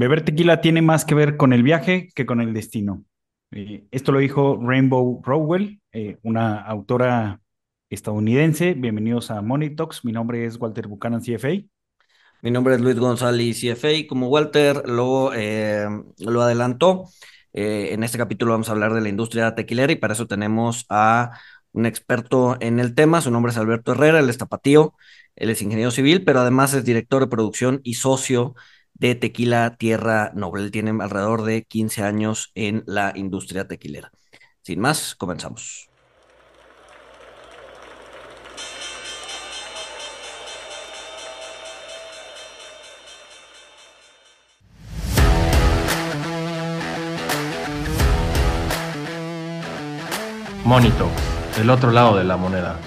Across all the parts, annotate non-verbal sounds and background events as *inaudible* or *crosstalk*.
Beber tequila tiene más que ver con el viaje que con el destino. Eh, esto lo dijo Rainbow Rowell, eh, una autora estadounidense. Bienvenidos a Money Talks. Mi nombre es Walter Buchanan, CFA. Mi nombre es Luis González, CFA. Como Walter lo, eh, lo adelantó, en este capítulo vamos a hablar de la industria tequilera y para eso tenemos a un experto en el tema. Su nombre es Alberto Herrera, él es tapatío, él es ingeniero civil, pero además es director de producción y socio de Tequila Tierra Noble. Él tiene alrededor de 15 años en la industria tequilera. Sin más, comenzamos. Monito, el otro lado de la moneda.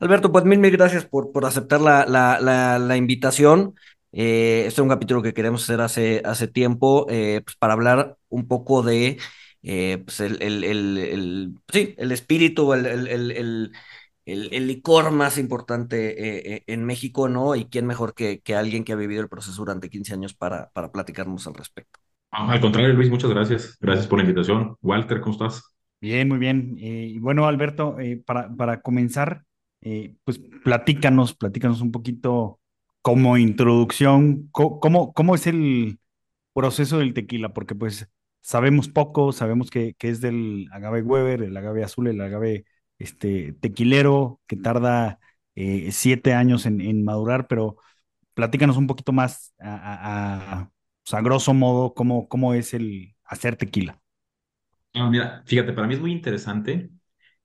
Alberto, pues mil, mil gracias por, por aceptar la, la, la, invitación. Eh, este es un capítulo que queremos hacer hace, hace tiempo eh, pues para hablar un poco de eh, pues el, el, el, sí, el espíritu, el, el, el, licor más importante en México, ¿no? Y quién mejor que, que alguien que ha vivido el proceso durante 15 años para, para platicarnos al respecto. al contrario, Luis, muchas gracias. Gracias por la invitación. Walter, ¿cómo estás? Bien, muy bien. y bueno, Alberto, para, para comenzar, eh, pues platícanos, platícanos un poquito como introducción, cómo, cómo es el proceso del tequila, porque pues sabemos poco, sabemos que, que es del agave Weber, el agave azul, el agave este, tequilero, que tarda eh, siete años en, madurar, pero platícanos un poquito más a, a, pues, grosso modo cómo, cómo es el hacer tequila. Ah, mira, fíjate, para mí es muy interesante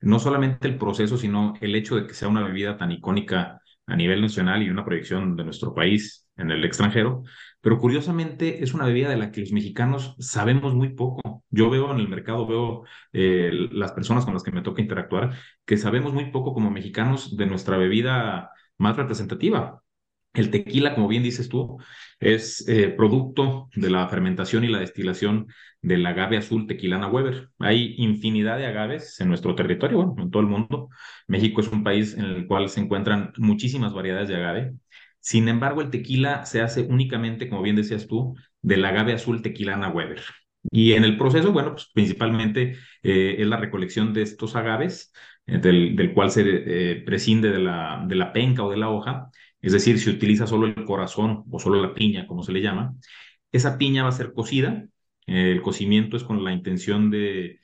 no solamente el proceso, sino el hecho de que sea una bebida tan icónica a nivel nacional y una proyección de nuestro país en el extranjero, pero curiosamente es una bebida de la que los mexicanos sabemos muy poco. Yo veo en el mercado, veo eh, las personas con las que me toca interactuar, que sabemos muy poco como mexicanos de nuestra bebida más representativa. El tequila, como bien dices tú, es eh, producto de la fermentación y la destilación del agave azul tequilana Weber. Hay infinidad de agaves en nuestro territorio, bueno, en todo el mundo. México es un país en el cual se encuentran muchísimas variedades de agave. Sin embargo, el tequila se hace únicamente, como bien decías tú, del agave azul tequilana Weber. Y en el proceso, bueno, pues principalmente eh, es la recolección de estos agaves, eh, del, cual se prescinde de la, de la penca o de la hoja, es decir, si utiliza solo el corazón o solo la piña, como se le llama, esa piña va a ser cocida. El cocimiento es con la intención de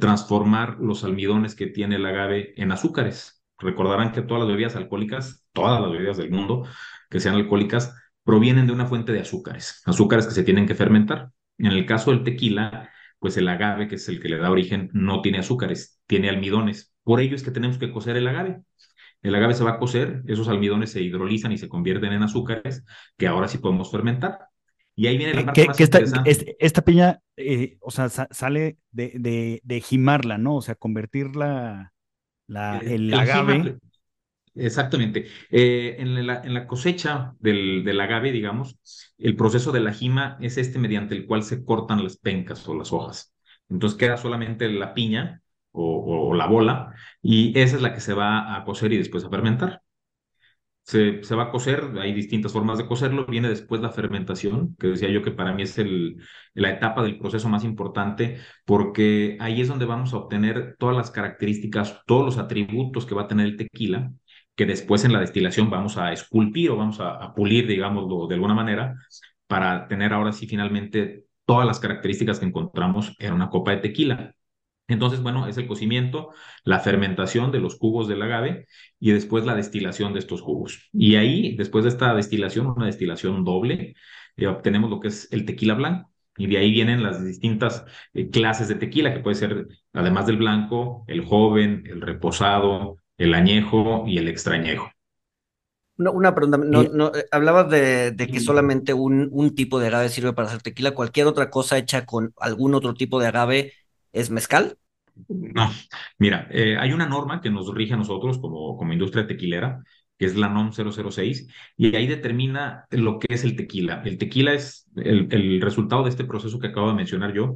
transformar los almidones que tiene el agave en azúcares. Recordarán que todas las bebidas alcohólicas, todas las bebidas del mundo que sean alcohólicas, provienen de una fuente de azúcares, azúcares que se tienen que fermentar. En el caso del tequila, pues el agave, que es el que le da origen, no tiene azúcares, tiene almidones. Por ello es que tenemos que cocer el agave. El agave se va a cocer, esos almidones se hidrolizan y se convierten en azúcares que ahora sí podemos fermentar. Y ahí viene la parte más esta, esta, piña, eh, o sea, sale de, de, jimarla, ¿no? O sea, convertirla, la, eh, el, agave. exactamente. Eh, en, la, en, la, cosecha del, del, agave, digamos, el proceso de la jima es este mediante el cual se cortan las pencas o las hojas. Entonces queda solamente la piña o, la bola, y esa es la que se va a cocer y después a fermentar. Se, se, va a cocer, hay distintas formas de cocerlo, viene después la fermentación, que decía yo que para mí es el, la etapa del proceso más importante, porque ahí es donde vamos a obtener todas las características, todos los atributos que va a tener el tequila, que después en la destilación vamos a esculpir o vamos a, a pulir, digámoslo de alguna manera, para tener ahora sí finalmente todas las características que encontramos en una copa de tequila. Entonces, bueno, es el cocimiento, la fermentación de los jugos del agave y después la destilación de estos jugos. Y ahí, después de esta destilación, una destilación doble, eh, obtenemos lo que es el tequila blanco. Y de ahí vienen las distintas eh, clases de tequila, que puede ser, además del blanco, el joven, el reposado, el añejo y el extrañejo. una pregunta, no, no, eh, hablabas de, de que solamente un, un, tipo de agave sirve para hacer tequila. ¿Cualquier otra cosa hecha con algún otro tipo de agave ¿Es mezcal? No, mira, eh, hay una norma que nos rige a nosotros como, como industria tequilera, que es la NOM 006, y ahí determina lo que es el tequila. El tequila es el, el resultado de este proceso que acabo de mencionar yo,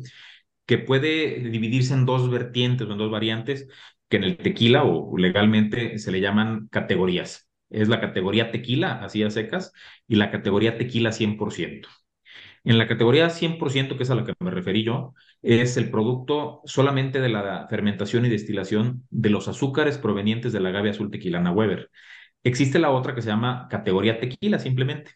que puede dividirse en dos vertientes o en dos variantes, que en el tequila o legalmente se le llaman categorías. es la categoría tequila, así a secas, y la categoría tequila 100%. En la categoría 100%, que es a la que me referí yo, es el producto solamente de la fermentación y destilación de los azúcares provenientes del agave azul tequilana Weber. Existe la otra que se llama categoría tequila, simplemente.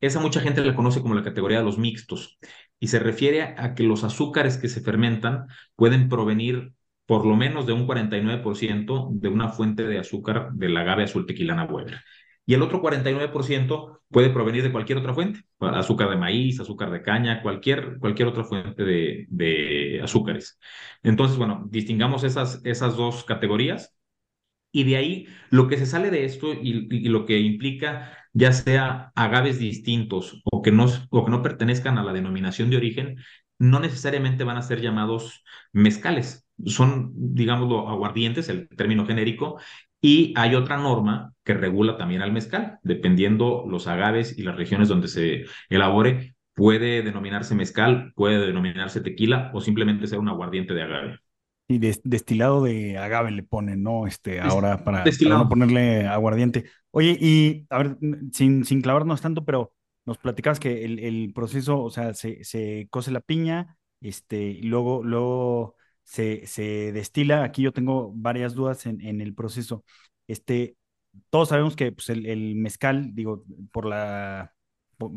Esa mucha gente la conoce como la categoría de los mixtos y se refiere a que los azúcares que se fermentan pueden provenir por lo menos de un 49% de una fuente de azúcar del agave azul tequilana Weber. Y el otro 49% puede provenir de cualquier otra fuente, azúcar de maíz, azúcar de caña, cualquier, cualquier otra fuente de, azúcares. Entonces, bueno, distingamos esas, esas dos categorías y de ahí lo que se sale de esto y, y, lo que implica ya sea agaves distintos o que, no, o que no pertenezcan a la denominación de origen, no necesariamente van a ser llamados mezcales son, digámoslo, aguardientes, el término genérico, y hay otra norma que regula también al mezcal, dependiendo los agaves y las regiones donde se elabore, puede denominarse mezcal, puede denominarse tequila o simplemente ser un aguardiente de agave. Y destilado de agave le ponen, ¿no? Este, ahora para, no ponerle aguardiente. Oye, y a ver, sin, sin clavarnos tanto, pero nos platicabas que el, el proceso, o sea, se, se cose la piña, este, y luego, luego se, destila. Aquí yo tengo varias dudas en, en el proceso. Este, todos sabemos que pues, el, mezcal, digo, por la,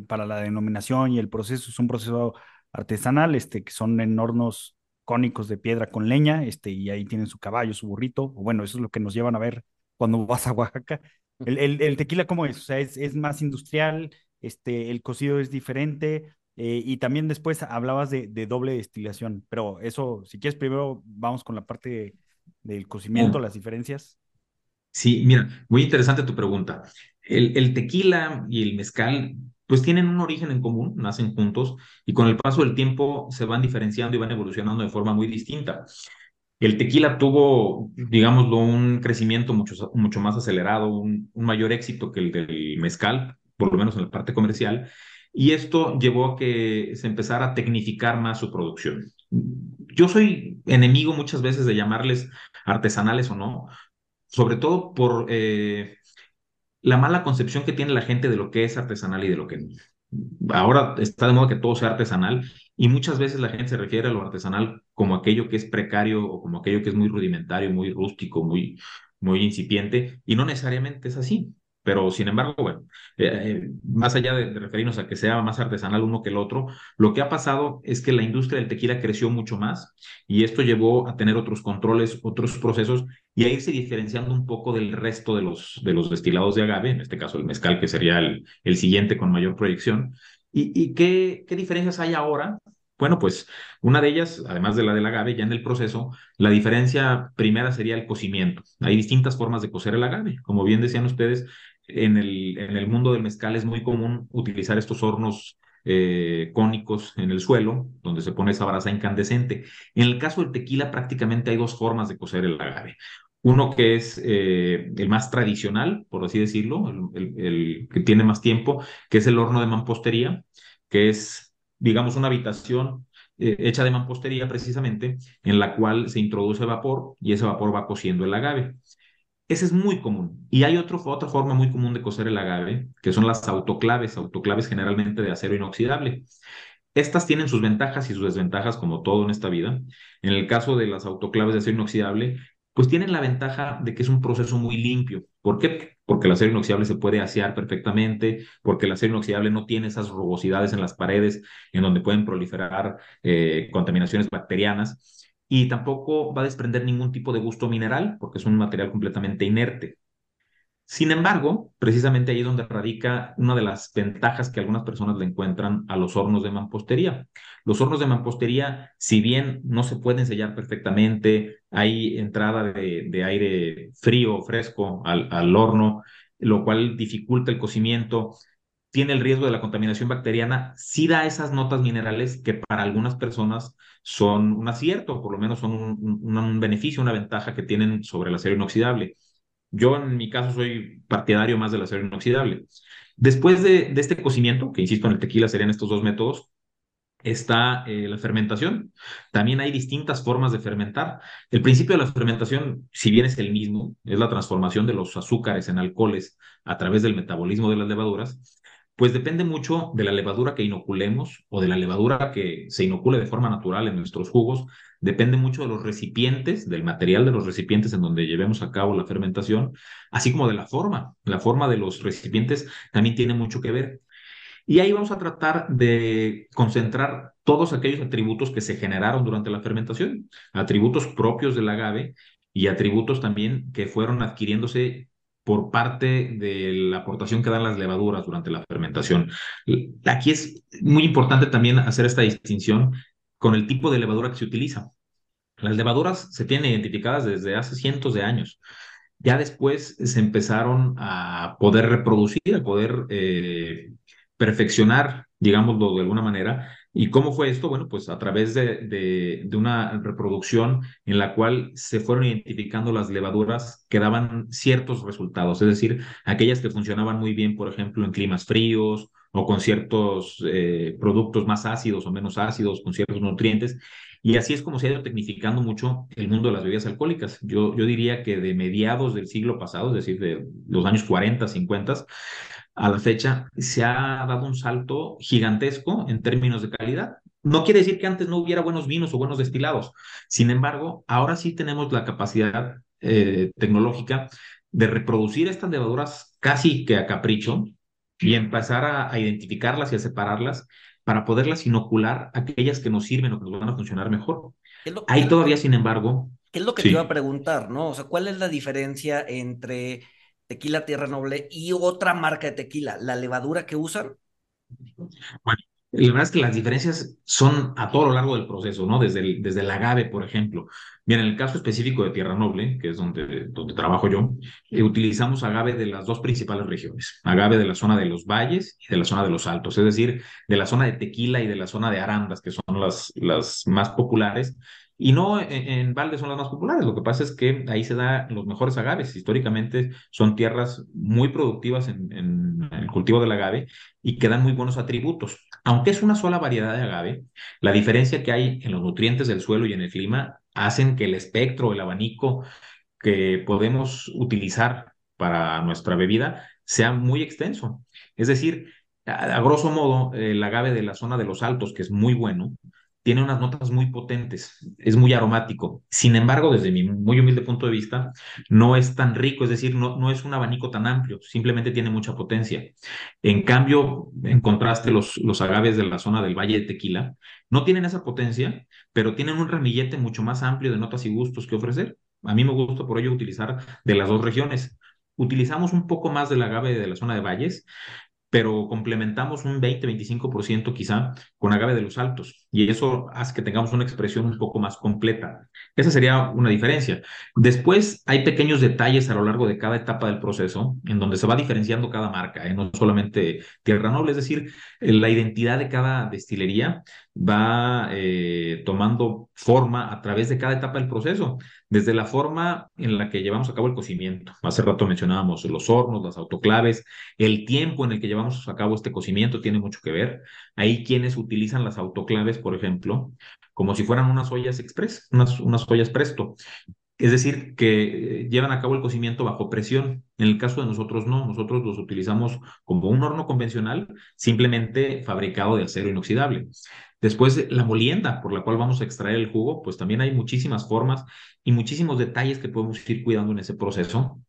para la denominación y el proceso, es un proceso artesanal, este, que son en hornos cónicos de piedra con leña, este, y ahí tienen su caballo, su burrito, bueno, eso es lo que nos llevan a ver cuando *laughs* vas a Oaxaca. El, el, tequila, ¿cómo es? O sea, es, es, más industrial, este, el cocido es diferente, eh, y también después hablabas de, doble destilación, pero eso, si quieres, primero vamos con la parte del cocimiento, las diferencias. Sí, mira, muy interesante tu pregunta. El, el, tequila y el mezcal, pues tienen un origen en común, nacen juntos y con el paso del tiempo se van diferenciando y van evolucionando de forma muy distinta. El tequila tuvo, digámoslo, un crecimiento mucho, mucho más acelerado, un, un mayor éxito que el del mezcal, por lo menos en la parte comercial, y esto llevó a que se empezara a tecnificar más su producción. Yo soy enemigo muchas veces de llamarles artesanales o no, sobre todo por eh, la mala concepción que tiene la gente de lo que es artesanal y de lo que no. Ahora está de moda que todo sea artesanal y muchas veces la gente se refiere a lo artesanal como aquello que es precario o como aquello que es muy rudimentario, muy rústico, muy, muy incipiente y no necesariamente es así. Pero sin embargo, bueno, eh, eh, más allá de, referirnos a que sea más artesanal uno que el otro, lo que ha pasado es que la industria del tequila creció mucho más y esto llevó a tener otros controles, otros procesos y a irse diferenciando un poco del resto de los, de los destilados de agave, en este caso el mezcal, que sería el, el siguiente con mayor proyección. ¿Y, y qué, qué diferencias hay ahora? Bueno, pues una de ellas, además de la del agave, ya en el proceso, la diferencia primera sería el cocimiento. Hay distintas formas de cocer el agave. Como bien decían ustedes, en el, en el mundo del mezcal es muy común utilizar estos hornos eh, cónicos en el suelo, donde se pone esa brasa incandescente. En el caso del tequila, prácticamente hay dos formas de cocer el agave. Uno que es eh, el más tradicional, por así decirlo, el, que tiene más tiempo, que es el horno de mampostería, que es digamos, una habitación eh, hecha de mampostería precisamente, en la cual se introduce vapor y ese vapor va cociendo el agave. Ese es muy común. Y hay otra forma muy común de cocer el agave, que son las autoclaves, autoclaves generalmente de acero inoxidable. Estas tienen sus ventajas y sus desventajas como todo en esta vida. En el caso de las autoclaves de acero inoxidable, pues tienen la ventaja de que es un proceso muy limpio. ¿Por qué? Porque el acero inoxidable se puede asear perfectamente, porque el acero inoxidable no tiene esas rugosidades en las paredes en donde pueden proliferar eh, contaminaciones bacterianas y tampoco va a desprender ningún tipo de gusto mineral porque es un material completamente inerte. Sin embargo, precisamente ahí es donde radica una de las ventajas que algunas personas le encuentran a los hornos de mampostería. Los hornos de mampostería, si bien no se pueden sellar perfectamente, hay entrada de, aire frío o fresco al, al horno, lo cual dificulta el cocimiento, tiene el riesgo de la contaminación bacteriana, sí da esas notas minerales que para algunas personas son un acierto, por lo menos son un, beneficio, una ventaja que tienen sobre el acero inoxidable. Yo en mi caso soy partidario más del acero inoxidable. Después de, este cocimiento, que insisto en el tequila serían estos dos métodos, está eh, la fermentación. También hay distintas formas de fermentar. El principio de la fermentación, si bien es el mismo, es la transformación de los azúcares en alcoholes a través del metabolismo de las levaduras, pues depende mucho de la levadura que inoculemos o de la levadura que se inocule de forma natural en nuestros jugos. Depende mucho de los recipientes, del material de los recipientes en donde llevemos a cabo la fermentación, así como de la forma. La forma de los recipientes también tiene mucho que ver. Y ahí vamos a tratar de concentrar todos aquellos atributos que se generaron durante la fermentación, atributos propios del agave y atributos también que fueron adquiriéndose por parte de la aportación que dan las levaduras durante la fermentación. Aquí es muy importante también hacer esta distinción con el tipo de levadura que se utiliza. Las levaduras se tienen identificadas desde hace cientos de años. Ya después se empezaron a poder reproducir, a poder eh, perfeccionar, digámoslo de alguna manera. ¿Y cómo fue esto? Bueno, pues a través de, una reproducción en la cual se fueron identificando las levaduras que daban ciertos resultados, es decir, aquellas que funcionaban muy bien, por ejemplo, en climas fríos o con ciertos eh, productos más ácidos o menos ácidos, con ciertos nutrientes. Y así es como se ha ido tecnificando mucho el mundo de las bebidas alcohólicas. Yo, yo diría que de mediados del siglo pasado, es decir, de los años 40, 50, a la fecha se ha dado un salto gigantesco en términos de calidad. No quiere decir que antes no hubiera buenos vinos o buenos destilados. Sin embargo, ahora sí tenemos la capacidad eh, tecnológica de reproducir estas levaduras casi que a capricho y empezar a, identificarlas y a separarlas para poderlas inocular aquellas que nos sirven o que nos van a funcionar mejor. Ahí todavía, sin embargo... ¿Qué es lo que te iba a preguntar, no? O sea, ¿cuál es la diferencia entre tequila Tierra Noble y otra marca de tequila, la levadura que usan? Bueno, la verdad es que las diferencias son a todo lo largo del proceso, ¿no? Desde el, desde el agave, por ejemplo. Bien, en el caso específico de Tierra Noble, que es donde, donde trabajo yo, eh, utilizamos agave de las dos principales regiones, agave de la zona de los valles y de la zona de los altos, es decir, de la zona de Tequila y de la zona de Arandas, que son las, las más populares, y no en, Valde son las más populares, lo que pasa es que ahí se dan los mejores agaves. Históricamente son tierras muy productivas en, en, el cultivo del agave y que dan muy buenos atributos. Aunque es una sola variedad de agave, la diferencia que hay en los nutrientes del suelo y en el clima hacen que el espectro, el abanico que podemos utilizar para nuestra bebida sea muy extenso. Es decir, a, grosso modo, el agave de la zona de los altos, que es muy bueno, tiene unas notas muy potentes, es muy aromático. Sin embargo, desde mi muy humilde punto de vista, no es tan rico, es decir, no, no es un abanico tan amplio, simplemente tiene mucha potencia. En cambio, en contraste, los, los agaves de la zona del Valle de Tequila no tienen esa potencia, pero tienen un ramillete mucho más amplio de notas y gustos que ofrecer. A mí me gusta por ello utilizar de las dos regiones. Utilizamos un poco más del agave de la zona de valles, pero complementamos un 20-25% quizá con agave de los altos y eso hace que tengamos una expresión un poco más completa. Esa sería una diferencia. Después hay pequeños detalles a lo largo de cada etapa del proceso en donde se va diferenciando cada marca, ¿eh? no solamente Tierra Noble, es decir, la identidad de cada destilería va eh, tomando forma a través de cada etapa del proceso, desde la forma en la que llevamos a cabo el cocimiento. Hace rato mencionábamos los hornos, las autoclaves, el tiempo en el que llevamos a cabo este cocimiento tiene mucho que ver. Hay quienes utilizan las autoclaves, por ejemplo, como si fueran unas ollas express, unas, unas ollas presto. Es decir, que eh, llevan a cabo el cocimiento bajo presión. En el caso de nosotros no, nosotros los utilizamos como un horno convencional, simplemente fabricado de acero inoxidable. Después, la molienda por la cual vamos a extraer el jugo, pues también hay muchísimas formas y muchísimos detalles que podemos ir cuidando en ese proceso,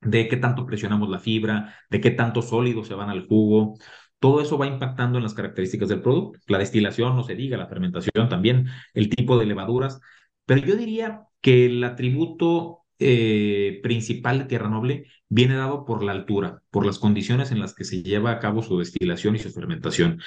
de qué tanto presionamos la fibra, de qué tanto sólidos se van al jugo. Todo eso va impactando en las características del producto. La destilación, no se diga, la fermentación también, el tipo de levaduras. Pero yo diría que el atributo eh, principal de Tierra Noble viene dado por la altura, por las condiciones en las que se lleva a cabo su destilación y su fermentación.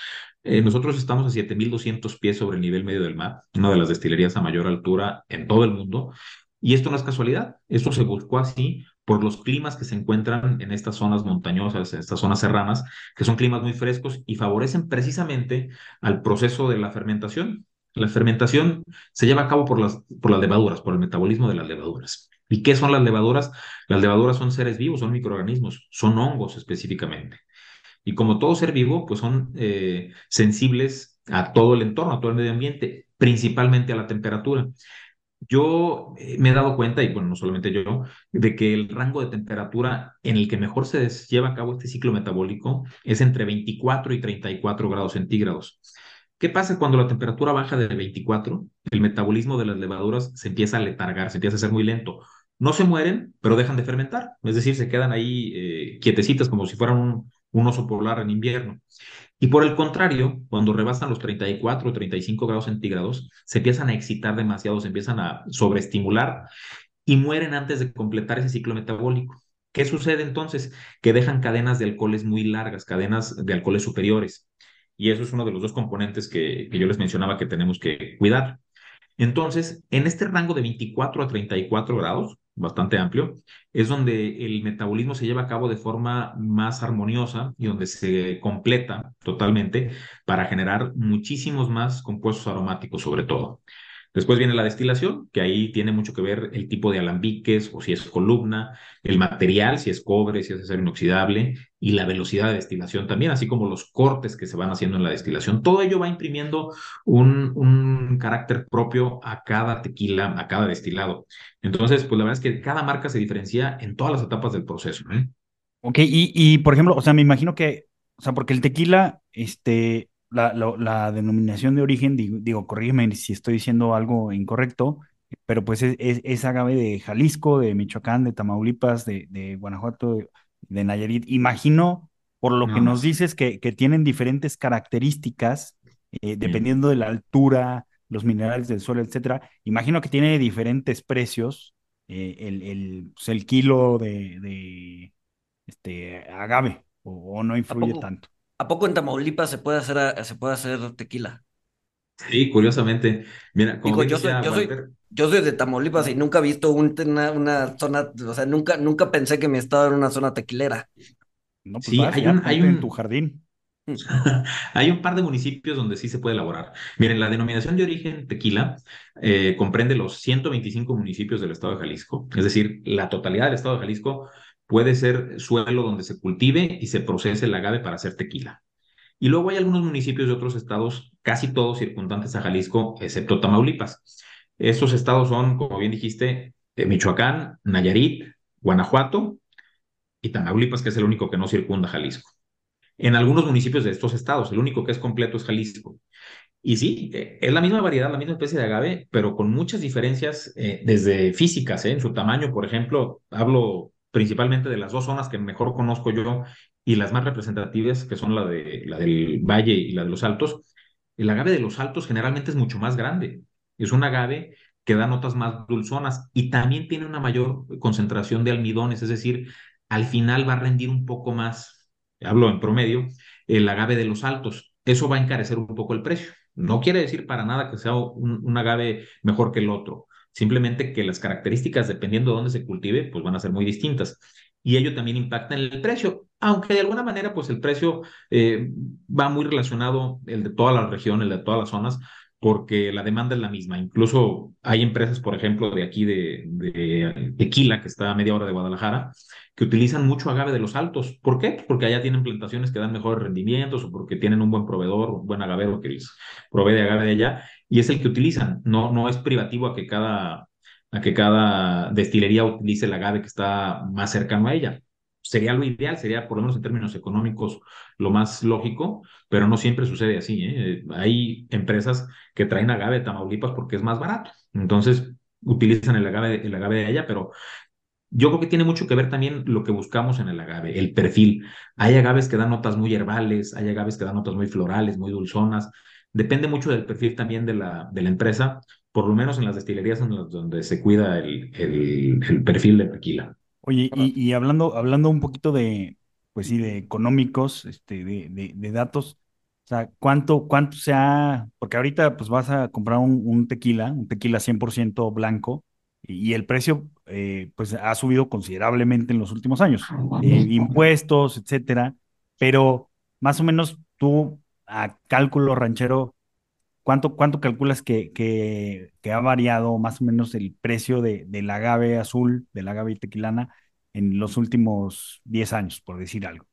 Eh, nosotros estamos a 7.200 pies sobre el nivel medio del mar, una de las destilerías a mayor altura en todo el mundo, y esto no es casualidad, esto se buscó así por los climas que se encuentran en estas zonas montañosas, en estas zonas serranas, que son climas muy frescos y favorecen precisamente al proceso de la fermentación. La fermentación se lleva a cabo por las, por las levaduras, por el metabolismo de las levaduras. ¿Y qué son las levaduras? Las levaduras son seres vivos, son microorganismos, son hongos específicamente. Y como todo ser vivo, pues son eh, sensibles a todo el entorno, a todo el medio ambiente, principalmente a la temperatura. Yo eh, me he dado cuenta, y bueno, no solamente yo, de que el rango de temperatura en el que mejor se lleva a cabo este ciclo metabólico es entre 24 y 34 grados centígrados. ¿Qué pasa cuando la temperatura baja de 24? El metabolismo de las levaduras se empieza a letargar, se empieza a hacer muy lento. No se mueren, pero dejan de fermentar, es decir, se quedan ahí eh, quietecitas como si fueran un, un oso polar en invierno. Y por el contrario, cuando rebasan los 34 o 35 grados centígrados, se empiezan a excitar demasiado, se empiezan a sobreestimular y mueren antes de completar ese ciclo metabólico. ¿Qué sucede entonces? Que dejan cadenas de alcoholes muy largas, cadenas de alcoholes superiores. Y eso es uno de los dos componentes que, que yo les mencionaba que tenemos que cuidar. Entonces, en este rango de 24 a 34 grados, bastante amplio, es donde el metabolismo se lleva a cabo de forma más armoniosa y donde se completa totalmente para generar muchísimos más compuestos aromáticos sobre todo. Después viene la destilación, que ahí tiene mucho que ver el tipo de alambiques o si es columna, el material, si es cobre, si es acero inoxidable, y la velocidad de destilación también, así como los cortes que se van haciendo en la destilación. Todo ello va imprimiendo un, un carácter propio a cada tequila, a cada destilado. Entonces, pues la verdad es que cada marca se diferencia en todas las etapas del proceso. ¿eh? Ok, y, y por ejemplo, o sea, me imagino que, o sea, porque el tequila, este, la, la, denominación de origen, digo, digo, corrígeme si estoy diciendo algo incorrecto, pero pues es, es, agave de Jalisco, de Michoacán, de Tamaulipas, de, de Guanajuato, de, Nayarit. Imagino, por lo que nos dices, que, que tienen diferentes características, eh, dependiendo de la altura, los minerales del suelo, etcétera. Imagino que tiene diferentes precios eh, el, el, pues, el, kilo de, de este, agave, o, o no influye tanto. ¿A poco en Tamaulipas se puede hacer, se puede hacer tequila? Sí, curiosamente. Mira, como yo, soy, yo, soy, yo soy de Tamaulipas y nunca he visto una, una, zona, o sea, nunca, nunca pensé que mi estado era una zona tequilera. No, pues sí, hay, un, hay un, en tu jardín. *laughs* hay un par de municipios donde sí se puede elaborar. Miren, la denominación de origen tequila eh, comprende los 125 municipios del estado de Jalisco, es decir, la totalidad del estado de Jalisco puede ser suelo donde se cultive y se procese el agave para hacer tequila. Y luego hay algunos municipios de otros estados, casi todos circundantes a Jalisco, excepto Tamaulipas. Estos estados son, como bien dijiste, eh, Michoacán, Nayarit, Guanajuato y Tamaulipas, que es el único que no circunda Jalisco. En algunos municipios de estos estados, el único que es completo es Jalisco. Y sí, eh, es la misma variedad, la misma especie de agave, pero con muchas diferencias eh, desde físicas, en su tamaño, por ejemplo, hablo principalmente de las dos zonas que mejor conozco yo y las más representativas, que son la, de, la del Valle y la de los Altos, el agave de los Altos generalmente es mucho más grande. Es un agave que da notas más dulzonas y también tiene una mayor concentración de almidones, es decir, al final va a rendir un poco más, hablo en promedio, el agave de los Altos. Eso va a encarecer un poco el precio. No quiere decir para nada que sea un, agave mejor que el otro, Simplemente que las características, dependiendo de dónde se cultive, pues van a ser muy distintas. Y ello también impacta en el precio, aunque de alguna manera, pues el precio eh, va muy relacionado, el de toda la región, el de todas las zonas, porque la demanda es la misma. Incluso hay empresas, por ejemplo, de aquí de, Tequila, que está a media hora de Guadalajara, que utilizan mucho agave de los altos. ¿Por qué? Porque allá tienen plantaciones que dan mejores rendimientos o porque tienen un buen proveedor, un buen agavero que les provee de agave de allá y es el que utilizan. No, no es privativo a que cada, a que cada destilería utilice el agave que está más cercano a ella. Sería lo ideal, sería por lo menos en términos económicos lo más lógico, pero no siempre sucede así. ¿eh? Hay empresas que traen agave de Tamaulipas porque es más barato. Entonces utilizan el agave, el agave de allá, pero yo creo que tiene mucho que ver también lo que buscamos en el agave, el perfil. Hay agaves que dan notas muy herbales, hay agaves que dan notas muy florales, muy dulzonas. Depende mucho del perfil también de la, de la empresa, por lo menos en las destilerías donde se cuida el, el, perfil de tequila. Oye, y, hablando, hablando un poquito de, pues sí, de económicos, este, de, de, datos, o sea, ¿cuánto, cuánto se ha, porque ahorita pues vas a comprar un, un tequila, un tequila 100% blanco, y el precio eh, pues ha subido considerablemente en los últimos años, eh, impuestos, etcétera, pero más o menos tú a cálculo ranchero, ¿cuánto, cuánto calculas que, que, ha variado más o menos el precio de, del agave azul, del agave tequilana en los últimos 10 años, por decir algo?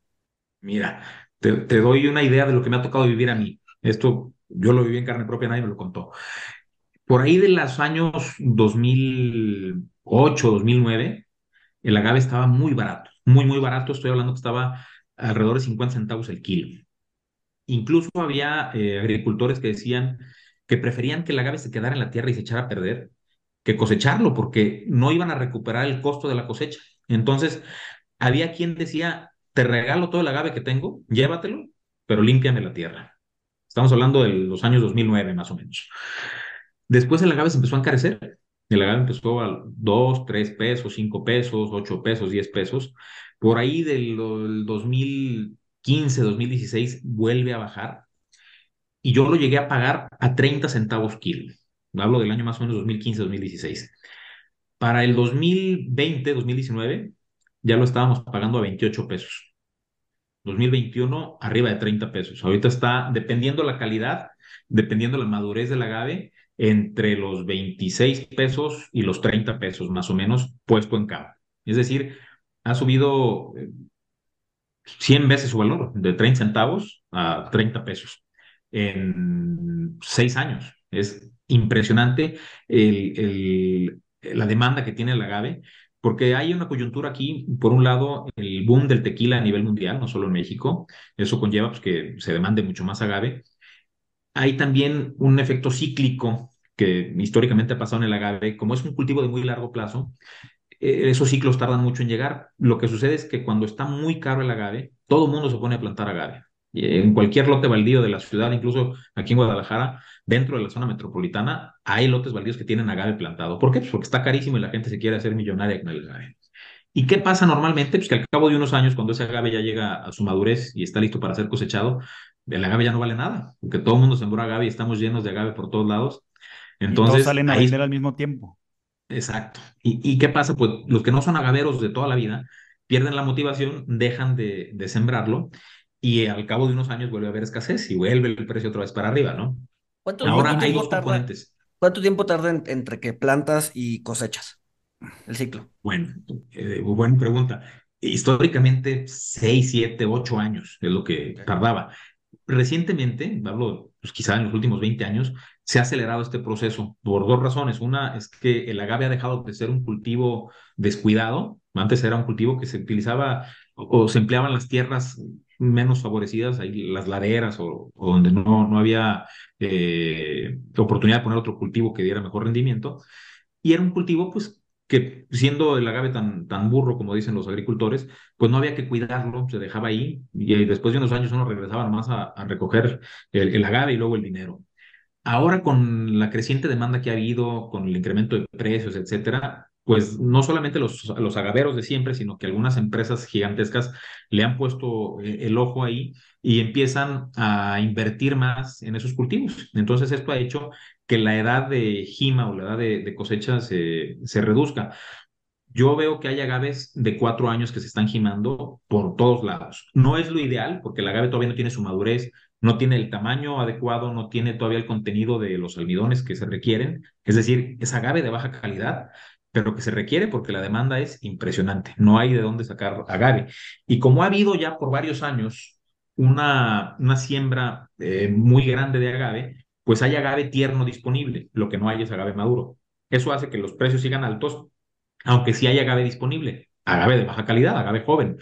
Mira, te, te doy una idea de lo que me ha tocado vivir a mí. Esto yo lo viví en carne propia, nadie me lo contó. Por ahí de los años 2008, 2009, el agave estaba muy barato, muy, muy barato. Estoy hablando que estaba alrededor de 50 centavos el kilo. Incluso había eh, agricultores que decían que preferían que el agave se quedara en la tierra y se echara a perder que cosecharlo, porque no iban a recuperar el costo de la cosecha. Entonces, había quien decía, te regalo todo el agave que tengo, llévatelo, pero límpiame la tierra. Estamos hablando de los años 2009, más o menos. Después el agave se empezó a encarecer. El agave empezó a 2, 3 pesos, 5 pesos, 8 pesos, 10 pesos. Por ahí del, del 2015, 2016 vuelve a bajar. Y yo lo llegué a pagar a 30 centavos kilo. Hablo del año más o menos 2015-2016. Para el 2020-2019 ya lo estábamos pagando a 28 pesos. 2021 arriba de 30 pesos. Ahorita está, dependiendo la calidad, dependiendo la madurez del agave, entre los 26 pesos y los 30 pesos más o menos puesto en cabo. Es decir, ha subido 100 eh, veces su valor, de 30 centavos a 30 pesos en seis años. Es impresionante la demanda que tiene el agave, porque hay una coyuntura aquí, por un lado, el boom del tequila a nivel mundial, no solo en México, eso conlleva pues, que se demande mucho más agave. Hay también un efecto cíclico que históricamente ha pasado en el agave, como es un cultivo de muy largo plazo, eh, esos ciclos tardan mucho en llegar. Lo que sucede es que cuando está muy caro el agave, todo el mundo se pone a plantar agave. En cualquier lote baldío de la ciudad, incluso aquí en Guadalajara, dentro de la zona metropolitana, hay lotes baldíos que tienen agave plantado. ¿Por qué? Pues porque está carísimo y la gente se quiere hacer millonaria con el agave. ¿Y qué pasa normalmente? Pues que al cabo de unos años, cuando ese agave ya llega a su madurez y está listo para ser cosechado, el agave ya no vale nada, porque todo el mundo sembró agave y estamos llenos de agave por todos lados. Entonces, y salen a vender al mismo tiempo. Exacto. ¿Y, qué pasa? Pues los que no son agaveros de toda la vida pierden la motivación, dejan de, de sembrarlo y al cabo de unos años vuelve a haber escasez y vuelve el precio otra vez para arriba, ¿no? Ahora hay dos componentes. ¿Cuánto tiempo tarda entre que plantas y cosechas el ciclo? Bueno, eh, buena pregunta. Históricamente, 6, 7, 8 años es lo que tardaba. Recientemente, hablo pues quizá en los últimos 20 años, se ha acelerado este proceso por dos razones. Una es que el agave ha dejado de ser un cultivo descuidado. Antes era un cultivo que se utilizaba o, se empleaban las tierras menos favorecidas, ahí las laderas o, donde no, no había eh, oportunidad de poner otro cultivo que diera mejor rendimiento. Y era un cultivo, pues, que siendo el agave tan, tan burro, como dicen los agricultores, pues no había que cuidarlo, se dejaba ahí y después de unos años uno regresaba nomás a, recoger el agave y luego el dinero. Ahora con la creciente demanda que ha habido, con el incremento de precios, etcétera, pues no solamente los, los agaveros de siempre, sino que algunas empresas gigantescas le han puesto eh, el ojo ahí y empiezan a invertir más en esos cultivos. Entonces esto ha hecho que la edad de jima o la edad de, cosecha se, se reduzca. Yo veo que hay agaves de cuatro años que se están jimando por todos lados. No es lo ideal porque el agave todavía no tiene su madurez, no tiene el tamaño adecuado, no tiene todavía el contenido de los almidones que se requieren. Es decir, es agave de baja calidad, pero que se requiere porque la demanda es impresionante. No hay de dónde sacar agave. Y como ha habido ya por varios años una, una siembra eh, muy grande de agave, pues hay agave tierno disponible. Lo que no hay es agave maduro. Eso hace que los precios sigan altos, aunque sí hay agave disponible. Agave de baja calidad, agave joven.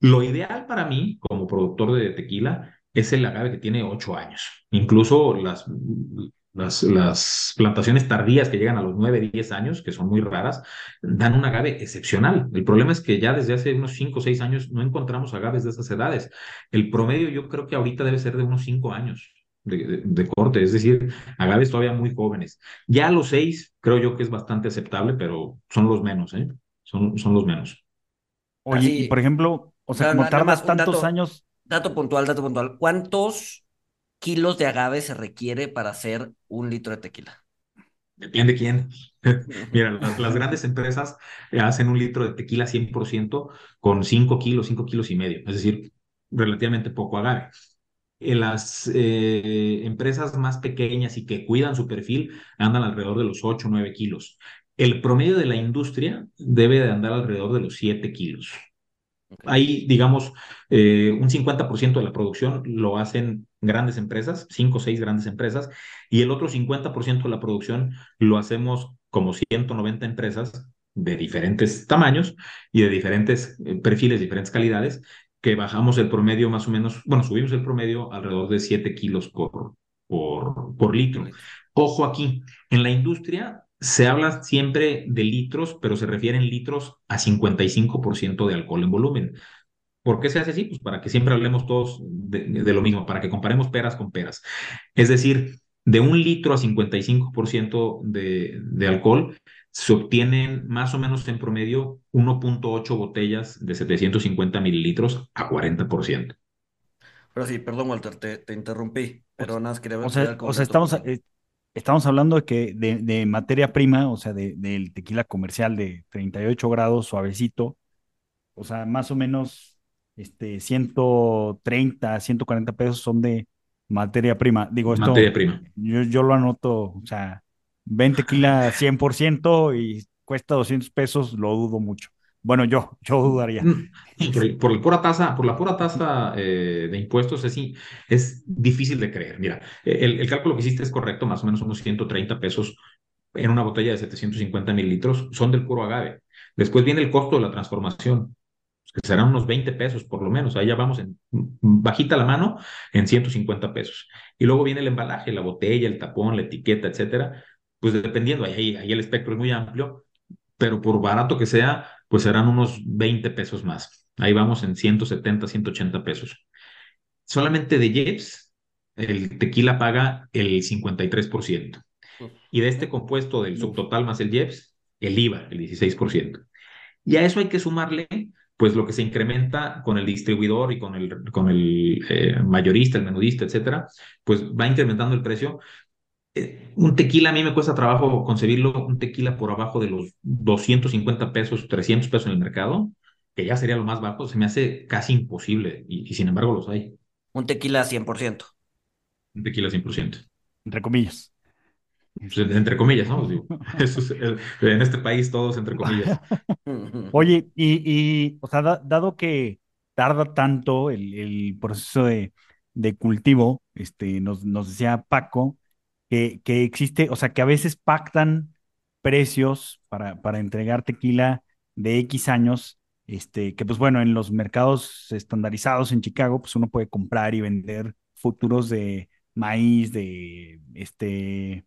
Lo ideal para mí, como productor de tequila, es el agave que tiene ocho años. Incluso las, las, plantaciones tardías que llegan a los 9, 10 años, que son muy raras, dan un agave excepcional. El problema es que ya desde hace unos 5 o 6 años no encontramos agaves de esas edades. El promedio yo creo que ahorita debe ser de unos 5 años. De, corte, es decir, agaves todavía muy jóvenes. Ya a los 6 creo yo que es bastante aceptable, pero son los menos, ¿eh? Son, son los menos. Oye, y por ejemplo, o sea, como tardas tantos años. Dato puntual, dato puntual. ¿Cuántos kilos de agave se requiere para hacer un litro de tequila? Depende de quién. *laughs* Mira, las, grandes empresas hacen un litro de tequila 100% con 5 kilos, 5 kilos y medio, es decir, relativamente poco agave. En las eh, empresas más pequeñas y que cuidan su perfil andan alrededor de los 8 o 9 kilos. El promedio de la industria debe de andar alrededor de los 7 kilos. Ahí, digamos, eh, un 50% de la producción lo hacen grandes empresas, 5 o 6 grandes empresas, y el otro 50% de la producción lo hacemos como 190 empresas de diferentes tamaños y de diferentes eh, perfiles, diferentes calidades, que bajamos el promedio más o menos, bueno, subimos el promedio alrededor de 7 kilos por, por, por litro. Ojo aquí, en la industria se habla siempre de litros, pero se refieren litros a 55% de alcohol en volumen. ¿Por qué se hace así? Pues para que siempre hablemos todos de, de, lo mismo, para que comparemos peras con peras. Es decir, de un litro a 55% de, de alcohol, se obtienen más o menos en promedio 1.8 botellas de 750 mililitros a 40%. Pero sí, perdón, Walter, te, te interrumpí, pero nada más quería ver. O sea, o sea estamos, eh, estamos hablando de que de, de materia prima, o sea, de, del tequila comercial de 38 grados suavecito, o sea, más o menos este, 130, 140 pesos son de materia prima. Digo, esto, materia prima. Yo, yo lo anoto, o sea, 20 tequila 100% y cuesta 200 pesos, lo dudo mucho. Bueno, yo, yo dudaría. Por, por la pura tasa, por la pura tasa eh, de impuestos es, es difícil de creer. Mira, el, el, cálculo que hiciste es correcto, más o menos unos 130 pesos en una botella de 750 mililitros son del puro agave. Después viene el costo de la transformación, que serán unos 20 pesos por lo menos. Ahí ya vamos en bajita la mano en 150 pesos. Y luego viene el embalaje, la botella, el tapón, la etiqueta, etcétera. Pues dependiendo, ahí, ahí el espectro es muy amplio, pero por barato que sea, pues serán unos 20 pesos más. Ahí vamos en 170, 180 pesos. Solamente de Jeps, el tequila paga el 53%. Y de este compuesto del subtotal más el Jeps, el IVA, el 16%. Y a eso hay que sumarle, pues lo que se incrementa con el distribuidor y con el, con el eh, mayorista, el menudista, etcétera, pues va incrementando el precio, eh, un tequila a mí me cuesta trabajo concebirlo, un tequila por abajo de los 250 pesos, 300 pesos en el mercado, que ya sería lo más bajo, se me hace casi imposible y, y sin embargo los hay. Un tequila 100%. Un tequila 100%. Entre comillas. Pues, entre comillas, ¿no? Digo, *laughs* eso es, en este país todos entre comillas. *laughs* Oye, y, y o sea, da, dado que tarda tanto el, el proceso de, de cultivo, este, nos, nos decía Paco, que, que, existe, o sea, que a veces pactan precios para, para entregar tequila de X años, este, que pues bueno, en los mercados estandarizados en Chicago, pues uno puede comprar y vender futuros de maíz, de este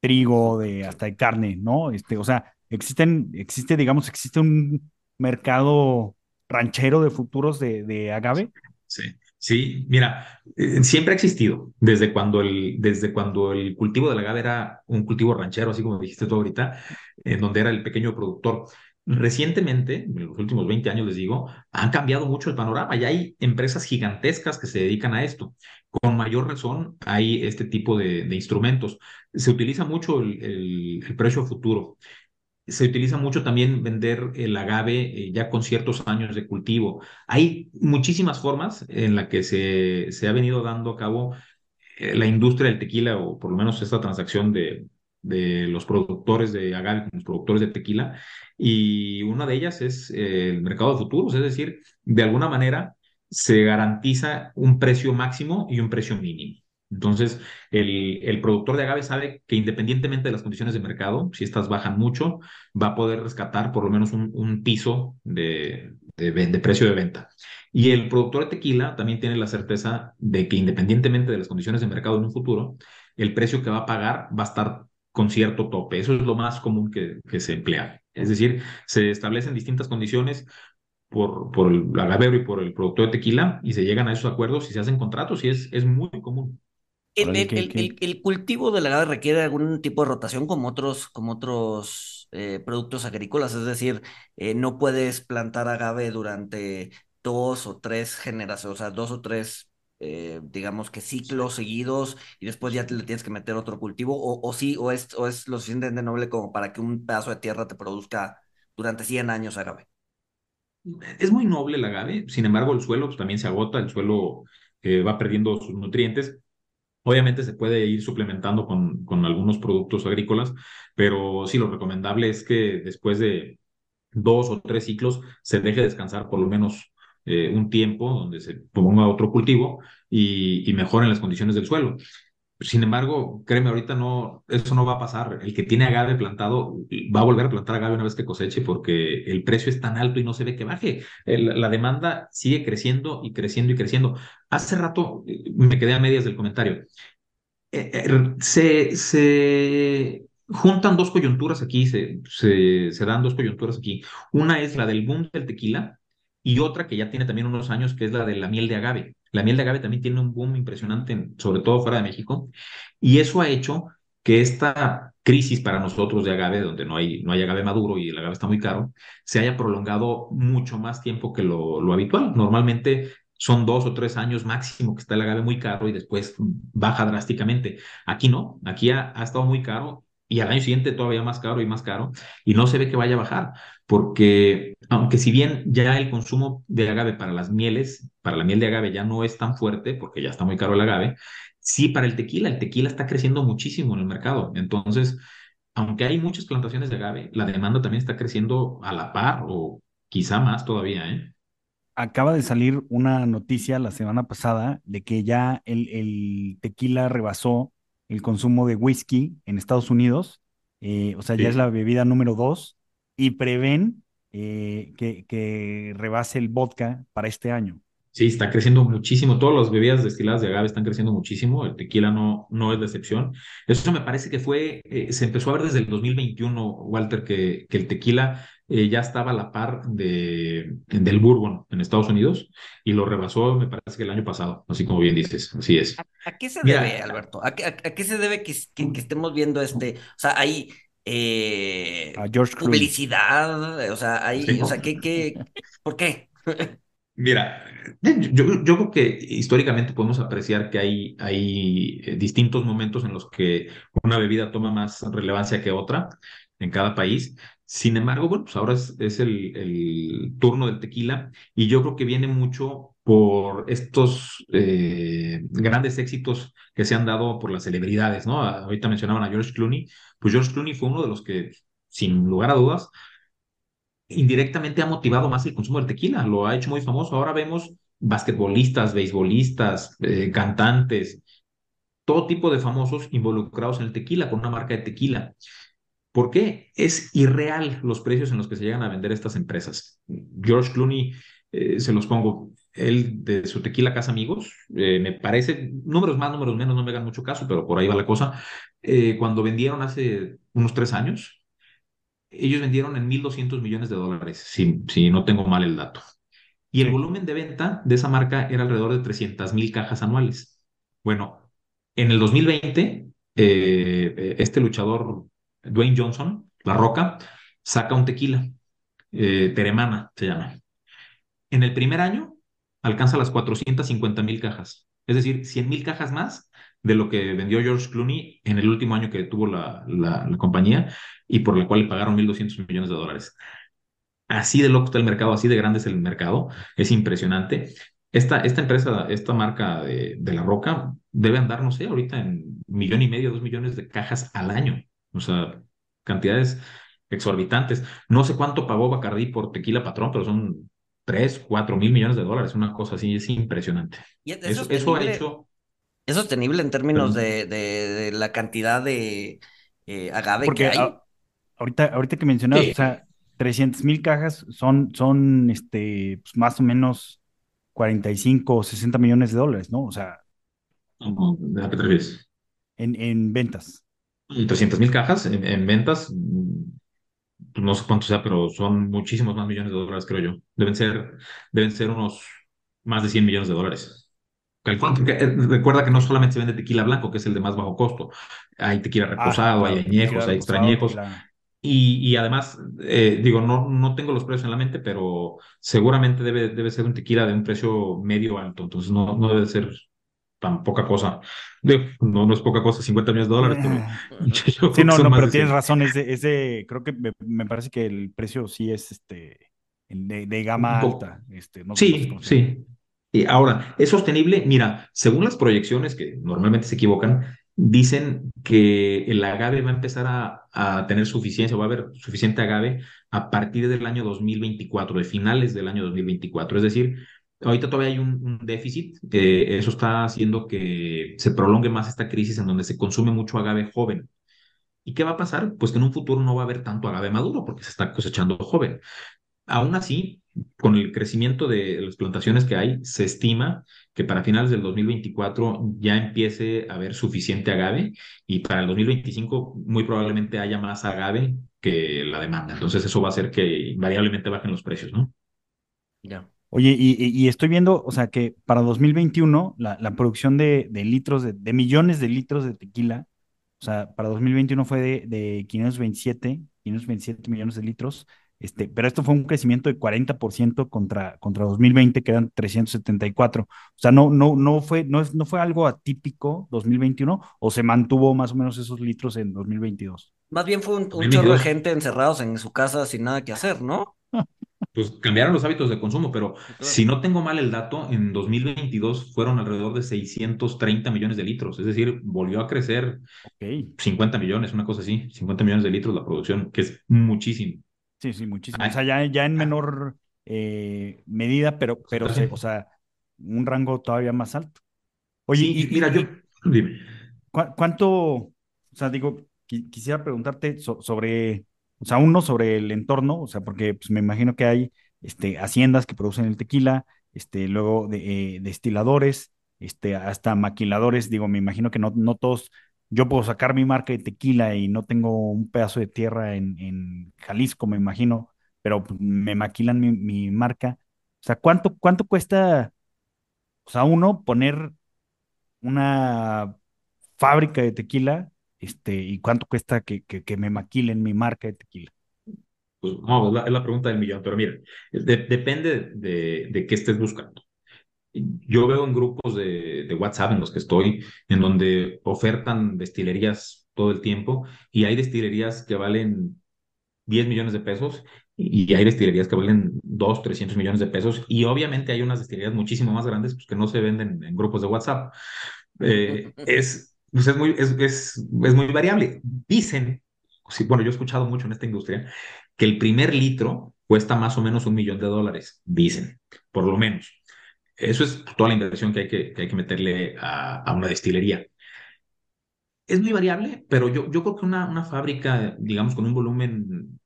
trigo, de hasta de carne, ¿no? Este, o sea, existen, existe, digamos, existe un mercado ranchero de futuros de, de agave. Sí. Sí, mira, eh, siempre ha existido, desde cuando, el, desde cuando el cultivo del agave era un cultivo ranchero, así como dijiste tú ahorita, en donde era el pequeño productor. Recientemente, en los últimos 20 años les digo, han cambiado mucho el panorama. Ya hay empresas gigantescas que se dedican a esto. Con mayor razón hay este tipo de, instrumentos. Se utiliza mucho el, el precio futuro se utiliza mucho también vender el agave eh, ya con ciertos años de cultivo. Hay muchísimas formas en las que se, se ha venido dando a cabo eh, la industria del tequila, o por lo menos esta transacción de, de los productores de agave con los productores de tequila, y una de ellas es eh, el mercado de futuros, es decir, de alguna manera se garantiza un precio máximo y un precio mínimo. Entonces, el, el, productor de agave sabe que independientemente de las condiciones de mercado, si estas bajan mucho, va a poder rescatar por lo menos un, un piso de, de, de, precio de venta. Y el productor de tequila también tiene la certeza de que independientemente de las condiciones de mercado en un futuro, el precio que va a pagar va a estar con cierto tope. Eso es lo más común que, que se emplea. Es decir, se establecen distintas condiciones por, por el agavero y por el productor de tequila y se llegan a esos acuerdos y se hacen contratos y es, es muy común. El, el, el, el, el cultivo del agave requiere algún tipo de rotación como otros, como otros eh, productos agrícolas, es decir, eh, no puedes plantar agave durante dos o tres generaciones, o sea, dos o tres, eh, digamos que ciclos seguidos y después ya te le tienes que meter otro cultivo, o, o sí, o es, o es lo suficientemente noble como para que un pedazo de tierra te produzca durante 100 años agave. Es muy noble el agave, sin embargo el suelo pues, también se agota, el suelo va perdiendo sus nutrientes Obviamente se puede ir suplementando con, con algunos productos agrícolas, pero sí lo recomendable es que después de dos o tres ciclos se deje descansar por lo menos eh, un tiempo donde se ponga otro cultivo y, y mejoren las condiciones del suelo. Sin embargo, créeme, ahorita no, eso no va a pasar. El que tiene agave plantado va a volver a plantar agave una vez que coseche porque el precio es tan alto y no se ve que baje. la demanda sigue creciendo y creciendo y creciendo. Hace rato eh, me quedé a medias del comentario. Eh, eh, se, se juntan dos coyunturas aquí, se, se, se dan dos coyunturas aquí. Una es la del boom del tequila y otra que ya tiene también unos años, que es la de la miel de agave. La miel de agave también tiene un boom impresionante, sobre todo fuera de México, y eso ha hecho que esta crisis para nosotros de agave, donde no hay, no hay agave maduro y el agave está muy caro, se haya prolongado mucho más tiempo que lo, lo habitual. Normalmente son dos o tres años máximo que está el agave muy caro y después baja drásticamente. Aquí no, aquí ha, ha estado muy caro y al año siguiente todavía más caro y más caro, y no se ve que vaya a bajar, porque aunque si bien ya el consumo de agave para las mieles, para la miel de agave ya no es tan fuerte, porque ya está muy caro el agave, sí para el tequila, el tequila está creciendo muchísimo en el mercado, entonces, aunque hay muchas plantaciones de agave, la demanda también está creciendo a la par o quizá más todavía, ¿eh? Acaba de salir una noticia la semana pasada de que ya el, el tequila rebasó el consumo de whisky en Estados Unidos, eh, o sea, ya es la bebida número dos, y prevén eh, que, que rebase el vodka para este año. Sí, está creciendo muchísimo. Todas las bebidas destiladas de agave están creciendo muchísimo. El tequila no, no es la excepción. Eso me parece que fue, eh, se empezó a ver desde el 2021, Walter, que, que el tequila eh, ya estaba a la par de, del bourbon en Estados Unidos y lo rebasó, me parece que el año pasado, así como bien dices. Así es. ¿A, qué se debe, Alberto? ¿A qué, a, qué, se debe que, que, que, estemos viendo este? O sea, hay eh, publicidad, o sea, hay, sí. o sea, ¿qué, qué, ¿por qué? *laughs* *laughs* Mira, yo, yo, creo que históricamente podemos apreciar que hay, hay eh, distintos momentos en los que una bebida toma más relevancia que otra en cada país. Sin embargo, bueno, pues ahora es, el, turno del tequila y yo creo que viene mucho por estos eh, grandes éxitos que se han dado por las celebridades, ¿no? Ahorita mencionaban a George Clooney, pues George Clooney fue uno de los que, sin lugar a dudas, indirectamente ha motivado más el consumo del tequila, lo ha hecho muy famoso. Ahora vemos basquetbolistas, beisbolistas, eh, cantantes, todo tipo de famosos involucrados en el tequila, con una marca de tequila. ¿Por qué? Es irreal los precios en los que se llegan a vender estas empresas. George Clooney, eh, se los pongo, él de su tequila Casa Amigos, eh, me parece, números más, números menos, no me hagan mucho caso, pero por ahí va la cosa. Eh, cuando vendieron hace unos tres años, ellos vendieron en 1.200 millones de dólares, si, si no tengo mal el dato. Y el volumen de venta de esa marca era alrededor de 300 mil cajas anuales. Bueno, en el 2020, eh, este luchador, Dwayne Johnson, La Roca, saca un tequila, eh, Teremana se llama. En el primer año alcanza las 450 mil cajas, es decir, 100 mil cajas más de lo que vendió George Clooney en el último año que tuvo la, la, compañía y por la cual le pagaron 1.200 millones de dólares. Así de loco está el mercado, así de grande es el mercado, es impresionante. Esta, esta empresa, esta marca de, de La Roca, debe andar, no sé, ahorita en millón y medio, dos millones de cajas al año. O sea, cantidades exorbitantes. No sé cuánto pagó Bacardi por tequila patrón, pero son 3, 4 mil millones de dólares, una cosa así, es impresionante. ¿Y es eso, eso ha hecho... ¿Es sostenible en términos de, de, de la cantidad de eh, agave Porque que hay? A, ahorita, ahorita que mencionabas, sí. o sea, 300 mil cajas son, son este, pues más o menos 45 o 60 millones de dólares, ¿no? O sea. ¿De qué te refieres? En, en ventas. 300 mil cajas en, en, ventas, no sé cuánto sea, pero son muchísimos más millones de dólares, creo yo. Deben ser, deben ser unos más de 100 millones de dólares. Recuerda que no solamente se vende tequila blanco, que es el de más bajo costo. Hay tequila reposado, ah, claro, hay añejos, hay extrañejos. Claro. Y, y, además, eh, digo, no, no tengo los precios en la mente, pero seguramente debe, debe ser un tequila de un precio medio alto. Entonces, no, no debe ser tan poca cosa. No, no es poca cosa, 50 millones de dólares. Pero *laughs* yo sí, no, no, pero tienes razón. Ese, ese, creo que me, me, parece que el precio sí es este de, de gama alta. Este, no sí, sí. Y ahora, ¿es sostenible? Mira, según las proyecciones, que normalmente se equivocan, dicen que el agave va a empezar a, a, tener suficiencia, va a haber suficiente agave a partir del año 2024, de finales del año 2024. Es decir, ahorita todavía hay un, déficit, eh, eso está haciendo que se prolongue más esta crisis en donde se consume mucho agave joven. ¿Y qué va a pasar? Pues que en un futuro no va a haber tanto agave maduro porque se está cosechando joven. Aún así, con el crecimiento de las plantaciones que hay, se estima que para finales del 2024 ya empiece a haber suficiente agave y para el 2025 muy probablemente haya más agave que la demanda. Entonces eso va a hacer que invariablemente bajen los precios, ¿no? Ya. Oye, y, estoy viendo, o sea, que para 2021 la, la producción de, litros, de, de, millones de litros de tequila, o sea, para 2021 fue de, de 527, 527 millones de litros este, pero esto fue un crecimiento de 40% contra, contra 2020, que eran 374. O sea, no, no, no, fue, no, no fue algo atípico 2021 o se mantuvo más o menos esos litros en 2022. Más bien fue un, chorro de gente encerrados en su casa sin nada que hacer, ¿no? *laughs* Pues cambiaron los hábitos de consumo, pero si no tengo mal el dato, en 2022 fueron alrededor de 630 millones de litros, es decir, volvió a crecer 50 millones, una cosa así, 50 millones de litros la producción, que es muchísimo. Sí, sí, muchísimo. o sea, ya, ya en menor eh, medida, pero, pero o sea, un rango todavía más alto. Oye, y, mira, yo, dime. ¿Cuánto, o sea, digo, quisiera preguntarte sobre, o sea, uno sobre el entorno, o sea, porque pues, me imagino que hay este, haciendas que producen el tequila, este, luego de, eh, destiladores, este, hasta maquiladores, digo, me imagino que no, no todos yo puedo sacar mi marca de tequila y no tengo un pedazo de tierra en, Jalisco, me imagino, pero pues, me maquilan mi, marca. O sea, ¿cuánto, cuánto cuesta, o sea, uno poner una fábrica de tequila, este, y cuánto cuesta que, que, me maquilen mi marca de tequila? Pues no, es la, pregunta del millón, pero mira, depende de, de qué estés buscando yo veo en grupos de, WhatsApp en los que estoy, en donde ofertan destilerías todo el tiempo y hay destilerías que valen 10 millones de pesos y hay destilerías que valen 2, 300 millones de pesos y obviamente hay unas destilerías muchísimo más grandes pues, que no se venden en grupos de WhatsApp. Eh, es, pues, es, muy, es, es, es muy variable. Dicen, bueno, yo he escuchado mucho en esta industria, que el primer litro cuesta más o menos un millón de dólares, dicen, por lo menos. Eso es toda la inversión que hay que, hay que meterle a, una destilería. Es muy variable, pero yo, yo creo que una, una fábrica, digamos, con un volumen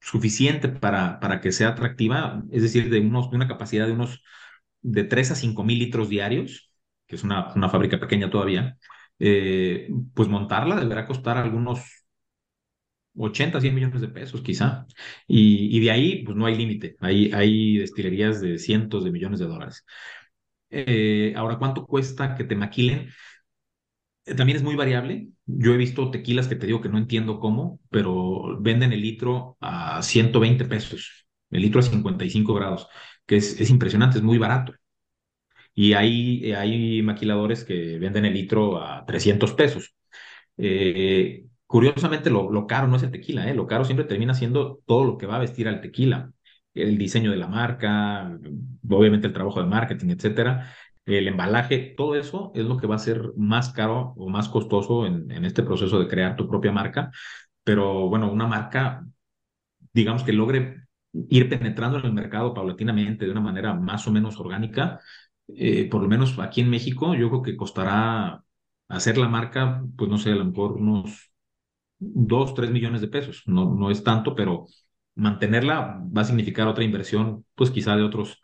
suficiente para, para que sea atractiva, es decir, de, unos, de una capacidad de unos de 3 a 5 mil litros diarios, que es una, una fábrica pequeña todavía, eh, pues montarla deberá costar algunos 80, 100 millones de pesos quizá. Y, de ahí, pues no hay límite. Hay, hay destilerías de cientos de millones de dólares. Eh, ahora, ¿cuánto cuesta que te maquilen? Eh, también es muy variable. Yo he visto tequilas que te digo que no entiendo cómo, pero venden el litro a 120 pesos, el litro a 55 grados, que es, es impresionante, es muy barato. Y hay, hay maquiladores que venden el litro a 300 pesos. Eh, Curiosamente, lo, caro no es el tequila, ¿eh? lo caro siempre termina siendo todo lo que va a vestir al tequila. El diseño de la marca, obviamente el trabajo de marketing, etcétera, el embalaje, todo eso es lo que va a ser más caro o más costoso en, en este proceso de crear tu propia marca. Pero bueno, una marca, digamos que logre ir penetrando en el mercado paulatinamente de una manera más o menos orgánica, eh, por lo menos aquí en México, yo creo que costará hacer la marca, pues no sé, a lo mejor unos 2, 3 millones de pesos. No, no es tanto, pero mantenerla va a significar otra inversión, pues quizá de otros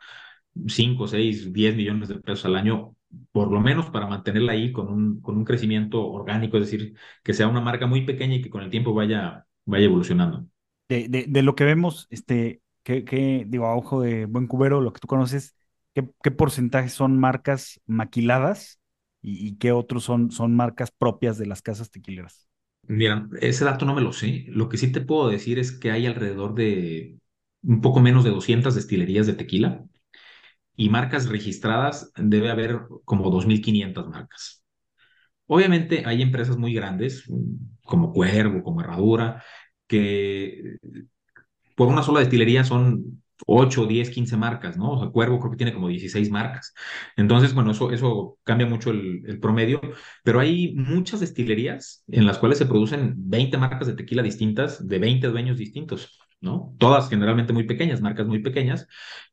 5, 6, 10 millones de pesos al año, por lo menos para mantenerla ahí con un, con un crecimiento orgánico, es decir, que sea una marca muy pequeña y que con el tiempo vaya, vaya evolucionando. De, de, lo que vemos, este, que, digo, a ojo de buen cubero, lo que tú conoces, ¿qué, qué porcentaje son marcas maquiladas y, qué otros son, son marcas propias de las casas tequileras? Mira, ese dato no me lo sé. Lo que sí te puedo decir es que hay alrededor de un poco menos de 200 destilerías de tequila y marcas registradas debe haber como 2.500 marcas. Obviamente hay empresas muy grandes como Cuervo, como Herradura, que por una sola destilería son 8, 10, 15 marcas, ¿no? O sea, Cuervo creo que tiene como 16 marcas. Entonces, bueno, eso, eso cambia mucho el, promedio, pero hay muchas destilerías en las cuales se producen 20 marcas de tequila distintas de 20 dueños distintos. ¿no? Todas generalmente muy pequeñas, marcas muy pequeñas,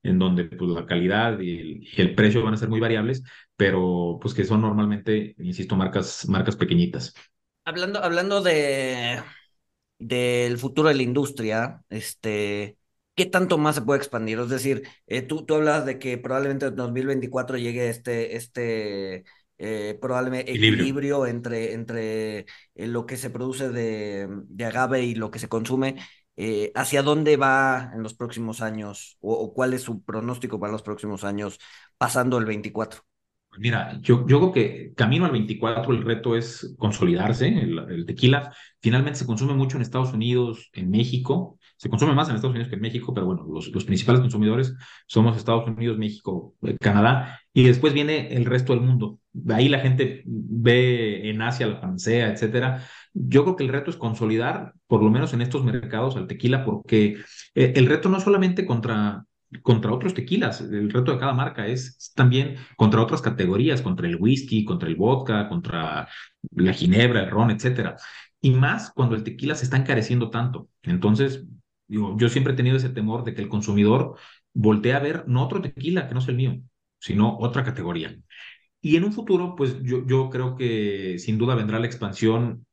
en donde pues, la calidad y el, y el, precio van a ser muy variables, pero pues que son normalmente, insisto, marcas, marcas pequeñitas. Hablando, hablando de del futuro de la industria, este, ¿qué tanto más se puede expandir? Es decir, eh, tú, tú hablas de que probablemente en 2024 llegue este, este eh, probablemente equilibrio, entre, entre eh, lo que se produce de, de, agave y lo que se consume. Eh, ¿Hacia dónde va en los próximos años o, o, cuál es su pronóstico para los próximos años pasando el 24? Mira, yo, yo creo que camino al 24 el reto es consolidarse. El, el, tequila finalmente se consume mucho en Estados Unidos, en México. Se consume más en Estados Unidos que en México, pero bueno, los, los principales consumidores somos Estados Unidos, México, eh, Canadá. Y después viene el resto del mundo. Ahí la gente ve en Asia la pancea, etcétera. Yo creo que el reto es consolidar, por lo menos en estos mercados, al tequila, porque eh, el reto no solamente contra contra otros tequilas. El reto de cada marca es también contra otras categorías, contra el whisky, contra el vodka, contra la ginebra, el ron, etcétera. Y más cuando el tequila se está encareciendo tanto. Entonces, digo, yo siempre he tenido ese temor de que el consumidor voltee a ver no otro tequila que no es el mío, sino otra categoría. Y en un futuro, pues yo, yo creo que sin duda vendrá la expansión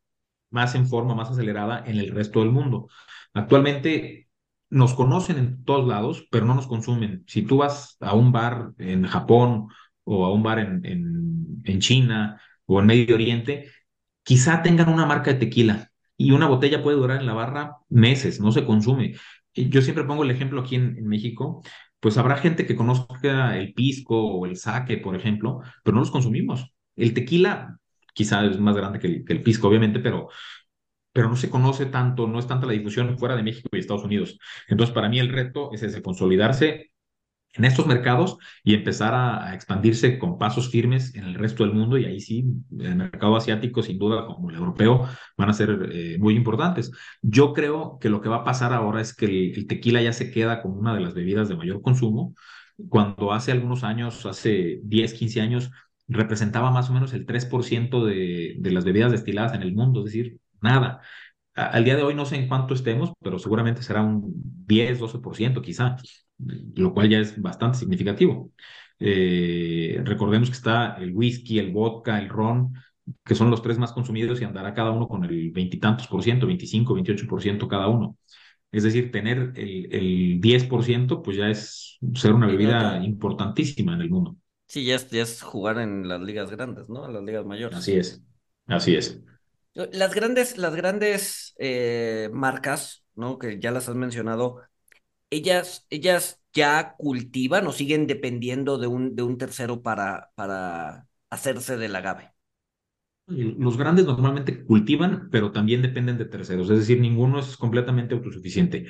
más en forma, más acelerada en el resto del mundo. Actualmente nos conocen en todos lados, pero no nos consumen. Si tú vas a un bar en Japón o a un bar en, en, en China o en Medio Oriente, quizá tengan una marca de tequila y una botella puede durar en la barra meses, no se consume. Yo siempre pongo el ejemplo aquí en, México, pues habrá gente que conozca el pisco o el sake, por ejemplo, pero no los consumimos. El tequila quizá es más grande que el, que el pisco, obviamente, pero pero no se conoce tanto, no es tanta la difusión fuera de México y Estados Unidos. Entonces, para mí el reto es ese, consolidarse en estos mercados y empezar a, a, expandirse con pasos firmes en el resto del mundo y ahí sí, el mercado asiático sin duda como el europeo van a ser eh, muy importantes. Yo creo que lo que va a pasar ahora es que el, el, tequila ya se queda como una de las bebidas de mayor consumo, cuando hace algunos años, hace 10, 15 años, representaba más o menos el 3% de, de las bebidas destiladas en el mundo, es decir, nada. Al día de hoy no sé en cuánto estemos, pero seguramente será un 10, 12% quizá, lo cual ya es bastante significativo. Eh, recordemos que está el whisky, el vodka, el ron, que son los tres más consumidos y andará cada uno con el veintitantos por ciento, 25, 28 por ciento cada uno. Es decir, tener el, el 10% pues ya es ser una bebida importantísima en el mundo. Sí, ya es, ya es jugar en las ligas grandes, ¿no? En las ligas mayores. Así es, así es. Las grandes, las grandes eh, marcas, ¿no? Que ya las has mencionado, ellas, ellas ya cultivan o siguen dependiendo de un, de un tercero para, para hacerse del agave. Los grandes normalmente cultivan, pero también dependen de terceros, es decir, ninguno es completamente autosuficiente.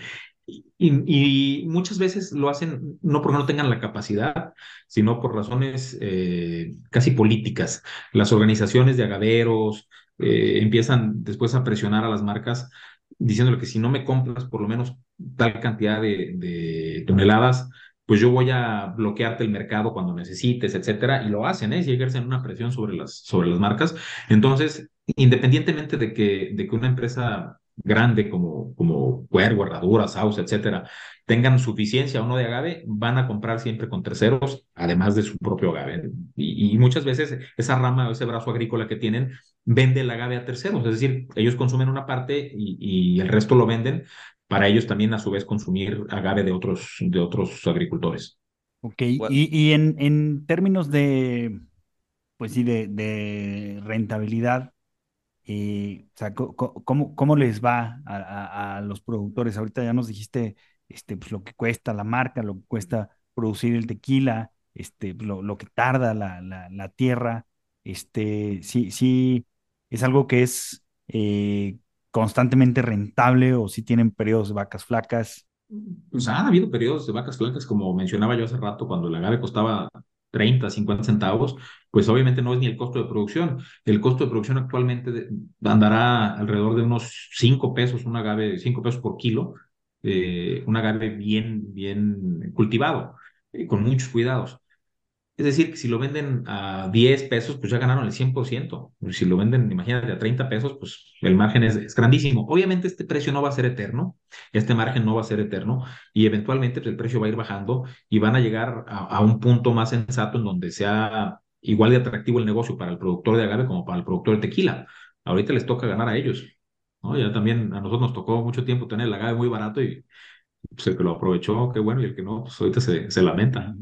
Y, y, muchas veces lo hacen no porque no tengan la capacidad, sino por razones eh, casi políticas. Las organizaciones de agaveros, eh, empiezan después a presionar a las marcas diciéndole que si no me compras por lo menos tal cantidad de, toneladas, pues yo voy a bloquearte el mercado cuando necesites, etcétera, y lo hacen, ¿eh? Y ejercen una presión sobre las, sobre las marcas. Entonces, independientemente de que, de que una empresa grande como, como Cuervo, Herradura, Sauce, etcétera, tengan suficiencia o no de agave, van a comprar siempre con terceros, además de su propio agave. Y, y muchas veces esa rama o ese brazo agrícola que tienen vende el agave a terceros, es decir, ellos consumen una parte y, y el resto lo venden para ellos también a su vez consumir agave de otros, de otros agricultores. Ok, bueno. y, y en, en, términos de, pues sí, de, de rentabilidad, eh, o sea, ¿cómo, ¿cómo, les va a, a, a, los productores? Ahorita ya nos dijiste este, pues, lo que cuesta la marca, lo que cuesta producir el tequila, este, lo, lo que tarda la, la, la, tierra. Este, sí, sí, es algo que es eh, constantemente rentable o si tienen periodos de vacas flacas. Pues han habido periodos de vacas flacas, como mencionaba yo hace rato, cuando el agave costaba 30, 50 centavos, pues obviamente no es ni el costo de producción. El costo de producción actualmente andará alrededor de unos 5 pesos, un agave, 5 pesos por kilo, eh, un agave bien, bien cultivado, eh, con muchos cuidados. Es decir, que si lo venden a 10 pesos, pues ya ganaron el 100%. Si lo venden, imagínate, a 30 pesos, pues el margen es, grandísimo. Obviamente este precio no va a ser eterno, este margen no va a ser eterno y eventualmente pues, el precio va a ir bajando y van a llegar a, un punto más sensato en donde sea igual de atractivo el negocio para el productor de agave como para el productor de tequila. Ahorita les toca ganar a ellos. ¿no? Ya también a nosotros nos tocó mucho tiempo tener el agave muy barato y pues, el que lo aprovechó, qué bueno, y el que no, pues ahorita se lamenta.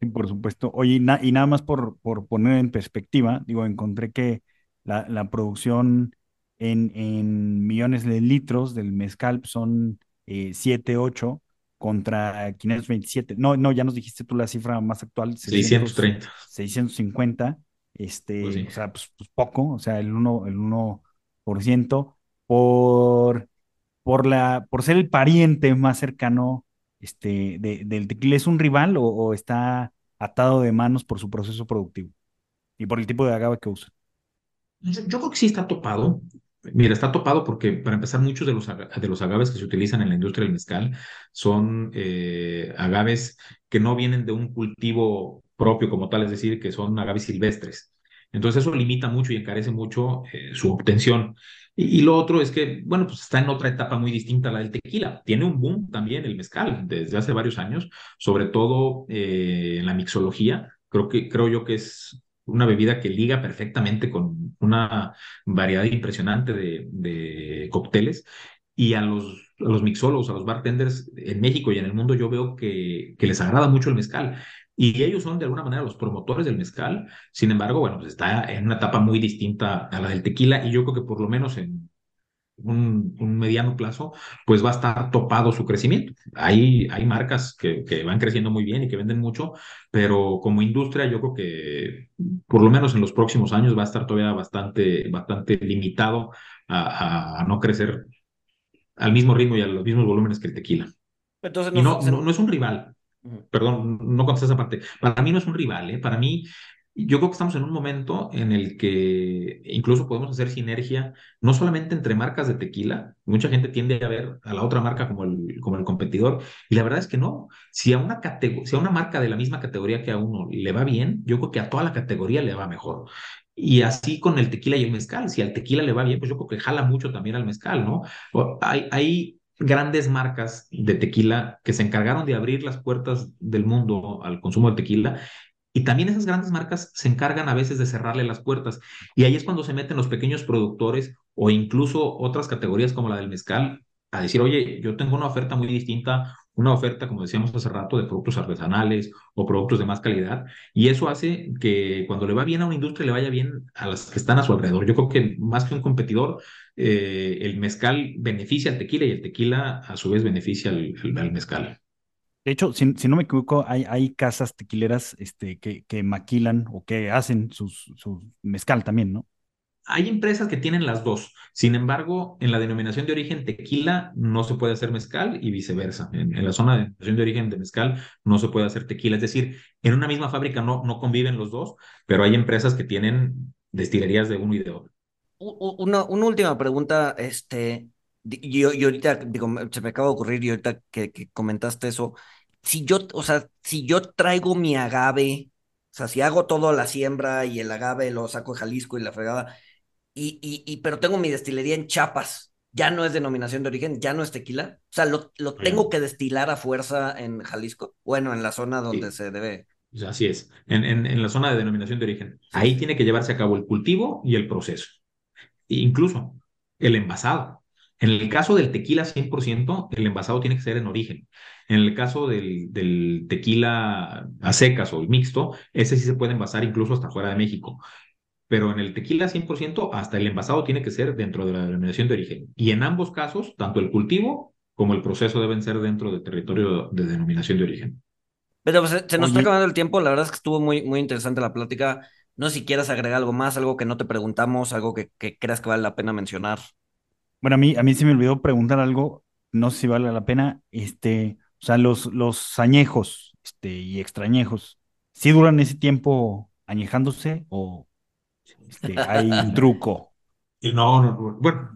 Sí, por supuesto. Oye, y, na- y nada más por, por poner en perspectiva, digo, encontré que la, la producción en, en millones de litros del mezcal son eh, 7, 8 contra 527. No, no, ya nos dijiste tú la cifra más actual, 600, 630. 650. Este, Pues sí. o sea, pues, pues poco, o sea, el 1, el 1% por, por la, por ser el pariente más cercano este, de- del tequila, ¿es un rival o, está atado de manos por su proceso productivo y por el tipo de agave que usa? Yo, creo que sí está topado. Mira, está topado porque, para empezar, muchos de los, de los agaves que se utilizan en la industria del mezcal son eh, agaves que no vienen de un cultivo propio como tal, es decir, que son agaves silvestres. Entonces eso limita mucho y encarece mucho eh, su obtención. Y, lo otro es que, bueno, pues está en otra etapa muy distinta a la del tequila. Tiene un boom también el mezcal desde hace varios años, sobre todo eh, en la mixología. Creo que, creo yo que es una bebida que liga perfectamente con una variedad impresionante de, cócteles. Y a los, los mixólogos, a los bartenders en México y en el mundo, yo veo que les agrada mucho el mezcal. Y ellos son de alguna manera los promotores del mezcal. Sin embargo, bueno, pues está en una etapa muy distinta a la del tequila. Y yo creo que por lo menos en un, un mediano plazo, pues va a estar topado su crecimiento. Hay, hay marcas que, que van creciendo muy bien y que venden mucho, pero como industria yo creo que por lo menos en los próximos años va a estar todavía bastante, bastante limitado a, no crecer al mismo ritmo y a los mismos volúmenes que el tequila. Entonces, Y no, no, no, es un rival. Perdón, no contesté esa parte. Para mí no es un rival, ¿eh? Para mí, yo creo que estamos en un momento en el que incluso podemos hacer sinergia, no solamente entre marcas de tequila, mucha gente tiende a ver a la otra marca como el, como el competidor, y la verdad es que no. Si a una si a una marca de la misma categoría que a uno le va bien, yo creo que a toda la categoría le va mejor. Y así con el tequila y el mezcal, si al tequila le va bien, pues yo creo que jala mucho también al mezcal, ¿no? Hay, hay grandes marcas de tequila que se encargaron de abrir las puertas del mundo al consumo de tequila y también esas grandes marcas se encargan a veces de cerrarle las puertas. Y ahí es cuando se meten los pequeños productores o incluso otras categorías como la del mezcal a decir, oye, yo tengo una oferta muy distinta, una oferta, como decíamos hace rato, de productos artesanales o productos de más calidad. Y eso hace que cuando le va bien a una industria, le vaya bien a las que están a su alrededor. Yo creo que más que un competidor, eh, el mezcal beneficia al tequila y el tequila a su vez beneficia al, al- al mezcal. De hecho, si, si no me equivoco, hay, hay casas tequileras este, que, que maquilan o que hacen sus, su mezcal también, ¿no? Hay empresas que tienen las dos. Sin embargo, en la denominación de origen tequila no se puede hacer mezcal y viceversa. En, en la zona de denominación de origen de mezcal no se puede hacer tequila. Es decir, en una misma fábrica no, no conviven los dos, pero hay empresas que tienen destilerías de uno y de otro. Una, una última pregunta, este, yo, y ahorita, digo, se me acaba de ocurrir y ahorita que, que comentaste eso, si yo, o sea, si yo traigo mi agave, o sea, si hago todo la siembra y el agave lo saco de Jalisco y la fregada, y, y, y pero tengo mi destilería en Chiapas, ya no es denominación de origen, ya no es tequila, o sea, lo, lo tengo que destilar a fuerza en Jalisco, bueno, en la zona donde Sí. se debe. Así es, en, en, en la zona de denominación de origen. Ahí tiene que llevarse a cabo el cultivo y el proceso. Incluso el envasado. En el caso del tequila 100%, el envasado tiene que ser en origen. En el caso del, del tequila a secas o el mixto, ese sí se puede envasar incluso hasta fuera de México. Pero en el tequila 100%, hasta el envasado tiene que ser dentro de la denominación de origen. Y en ambos casos, tanto el cultivo como el proceso deben ser dentro del territorio de denominación de origen. Pero pues, se nos está acabando el tiempo, la verdad es que estuvo muy, muy interesante la plática. No sé si quieras agregar algo más, algo que no te preguntamos, algo que, que creas que vale la pena mencionar. Bueno, a mí, a mí se me olvidó preguntar algo, no sé si vale la pena, este, o sea, los, los añejos, este, y extrañejos, ¿sí duran ese tiempo añejándose o este, hay un *laughs* truco? no, no, bueno,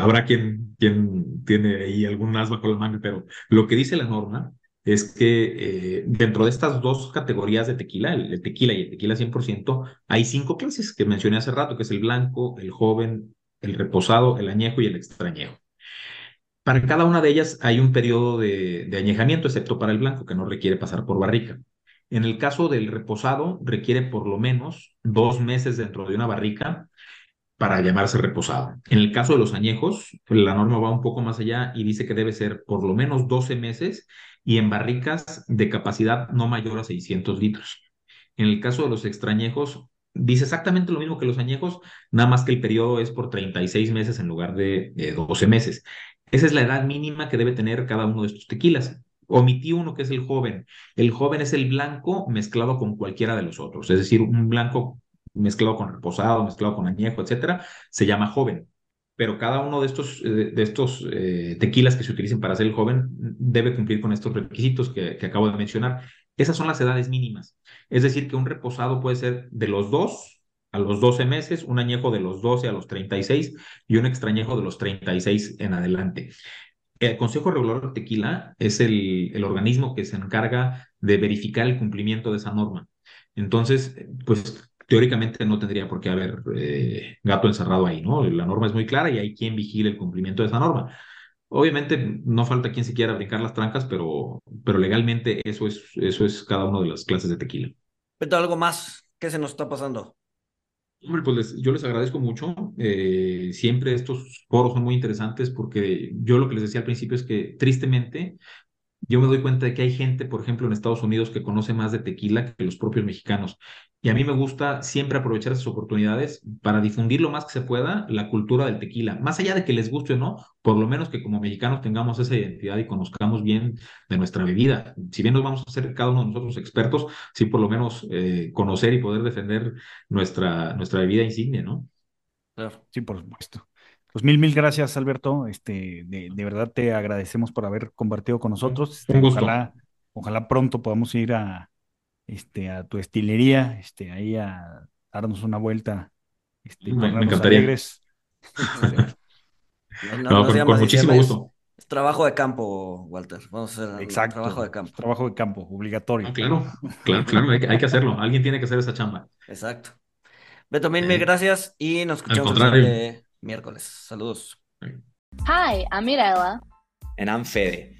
habrá quien, quien tiene ahí algún as bajo la manga, pero lo que dice la norma es que eh, dentro de estas dos categorías de tequila, el, tequila y el tequila 100%, hay cinco clases que mencioné hace rato, que es el blanco, el joven, el reposado, el añejo y el extrañejo. Para cada una de ellas hay un periodo de, de añejamiento, excepto para el blanco, que no requiere pasar por barrica. En el caso del reposado, requiere por lo menos dos meses dentro de una barrica para llamarse reposado. En el caso de los añejos, la norma va un poco más allá y dice que debe ser por lo menos 12 meses y en barricas de capacidad no mayor a 600 litros. En el caso de los extrañejos, dice exactamente lo mismo que los añejos, nada más que el periodo es por 36 meses en lugar de, 12 meses. Esa es la edad mínima que debe tener cada uno de estos tequilas. Omití uno que es el joven. El joven es el blanco mezclado con cualquiera de los otros, es decir, un blanco mezclado con reposado, mezclado con añejo, etcétera, se llama joven. Pero cada uno de estos, eh, de estos eh, tequilas que se utilicen para hacer el joven debe cumplir con estos requisitos que, acabo de mencionar. Esas son las edades mínimas. Es decir, que un reposado puede ser de los dos a los 12 meses, un añejo de los 12 a los 36 y un extrañejo de los 36 en adelante. El Consejo Regulador de Tequila es el, el, organismo que se encarga de verificar el cumplimiento de esa norma. Entonces, pues teóricamente no tendría por qué haber eh, gato encerrado ahí, ¿no? La norma es muy clara y hay quien vigile el cumplimiento de esa norma. Obviamente no falta quien se quiera brincar las trancas, pero, pero legalmente eso es, eso es cada una de las clases de tequila. Pero algo más, ¿qué se nos está pasando? Hombre, pues yo les agradezco mucho. Eh, siempre estos foros son muy interesantes porque yo lo que les decía al principio es que tristemente yo me doy cuenta de que hay gente, por ejemplo, en Estados Unidos que conoce más de tequila que los propios mexicanos. Y a mí me gusta siempre aprovechar esas oportunidades para difundir lo más que se pueda la cultura del tequila. Más allá de que les guste o no, por lo menos que como mexicanos tengamos esa identidad y conozcamos bien de nuestra bebida. Si bien nos vamos a hacer cada uno de nosotros expertos, sí por lo menos eh, conocer y poder defender nuestra, nuestra bebida insignia, ¿no? Claro. Sí, por supuesto. Pues mil, mil gracias, Alberto. Este, de, de verdad te agradecemos por haber compartido con nosotros. Un gusto. Ojalá, ojalá pronto podamos ir a, este, a tu estilería, este, ahí a darnos una vuelta. Este, me, me encantaría. Alegres. *laughs* No, No, con, con muchísimo gusto. Es trabajo de campo, Walter. Vamos a hacer Exacto. trabajo de campo. Trabajo de campo, obligatorio. Ah, claro, claro, claro, hay que, hay que hacerlo. Alguien tiene que hacer esa chamba. Exacto. Beto, mil, mil gracias y nos escuchamos el miércoles. Saludos. Hi, I'm Mirella. And I'm Fede.